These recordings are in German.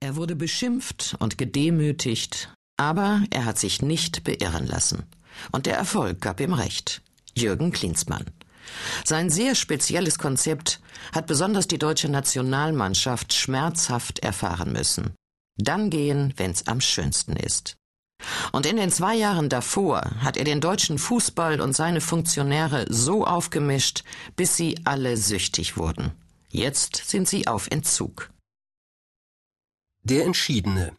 Er wurde beschimpft und gedemütigt, aber er hat sich nicht beirren lassen. Und der Erfolg gab ihm recht. Jürgen Klinsmann. Sein sehr spezielles Konzept hat besonders die deutsche Nationalmannschaft schmerzhaft erfahren müssen. Dann gehen, wenn's am schönsten ist. Und in den zwei Jahren davor hat er den deutschen Fußball und seine Funktionäre so aufgemischt, bis sie alle süchtig wurden. Jetzt sind sie auf Entzug. Der Entschiedene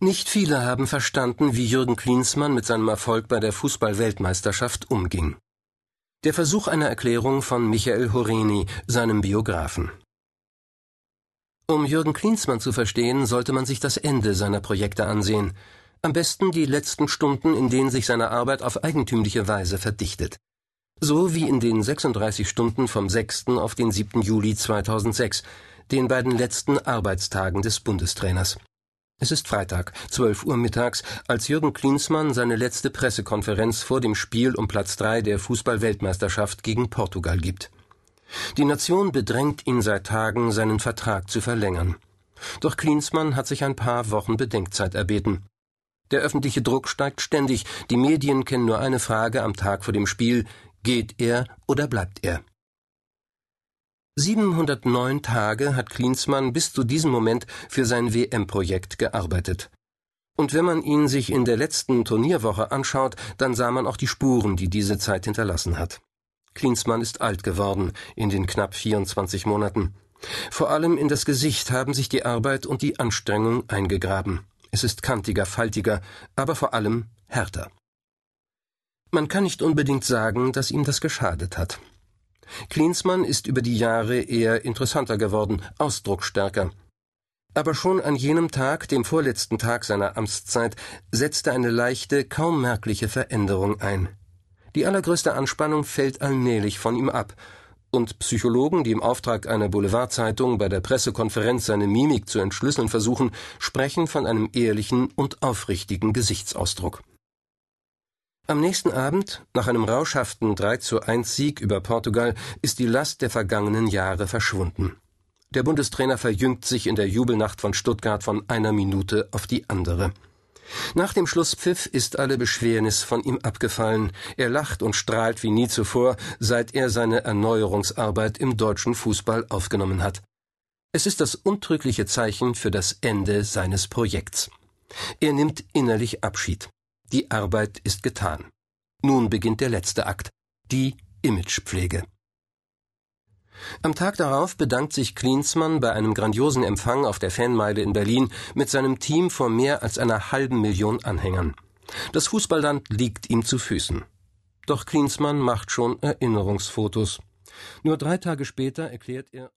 Nicht viele haben verstanden, wie Jürgen Klinsmann mit seinem Erfolg bei der Fußball-Weltmeisterschaft umging. Der Versuch einer Erklärung von Michael Horeni, seinem Biografen. Um Jürgen Klinsmann zu verstehen, sollte man sich das Ende seiner Projekte ansehen. Am besten die letzten Stunden, in denen sich seine Arbeit auf eigentümliche Weise verdichtet. So wie in den 36 Stunden vom 6. auf den 7. Juli 2006, den beiden letzten Arbeitstagen des Bundestrainers. Es ist Freitag, 12 Uhr mittags, als Jürgen Klinsmann seine letzte Pressekonferenz vor dem Spiel um Platz 3 der Fußball-Weltmeisterschaft gegen Portugal gibt. Die Nation bedrängt ihn seit Tagen, seinen Vertrag zu verlängern. Doch Klinsmann hat sich ein paar Wochen Bedenkzeit erbeten. Der öffentliche Druck steigt ständig, die Medien kennen nur eine Frage am Tag vor dem Spiel Geht er oder bleibt er? 709 Tage hat Klinsmann bis zu diesem Moment für sein WM-Projekt gearbeitet. Und wenn man ihn sich in der letzten Turnierwoche anschaut, dann sah man auch die Spuren, die diese Zeit hinterlassen hat. Klinsmann ist alt geworden in den knapp 24 Monaten. Vor allem in das Gesicht haben sich die Arbeit und die Anstrengung eingegraben. Es ist kantiger, faltiger, aber vor allem härter. Man kann nicht unbedingt sagen, dass ihm das geschadet hat. Klinsmann ist über die Jahre eher interessanter geworden, ausdrucksstärker. Aber schon an jenem Tag, dem vorletzten Tag seiner Amtszeit, setzte eine leichte, kaum merkliche Veränderung ein. Die allergrößte Anspannung fällt allmählich von ihm ab, und Psychologen, die im Auftrag einer Boulevardzeitung bei der Pressekonferenz seine Mimik zu entschlüsseln versuchen, sprechen von einem ehrlichen und aufrichtigen Gesichtsausdruck. Am nächsten Abend, nach einem rauschhaften 3 zu 1 Sieg über Portugal, ist die Last der vergangenen Jahre verschwunden. Der Bundestrainer verjüngt sich in der Jubelnacht von Stuttgart von einer Minute auf die andere. Nach dem Schlusspfiff ist alle Beschwernis von ihm abgefallen. Er lacht und strahlt wie nie zuvor, seit er seine Erneuerungsarbeit im deutschen Fußball aufgenommen hat. Es ist das untrügliche Zeichen für das Ende seines Projekts. Er nimmt innerlich Abschied. Die Arbeit ist getan. Nun beginnt der letzte Akt, die Imagepflege. Am Tag darauf bedankt sich Klinsmann bei einem grandiosen Empfang auf der Fanmeile in Berlin mit seinem Team vor mehr als einer halben Million Anhängern. Das Fußballland liegt ihm zu Füßen. Doch Klinsmann macht schon Erinnerungsfotos. Nur drei Tage später erklärt er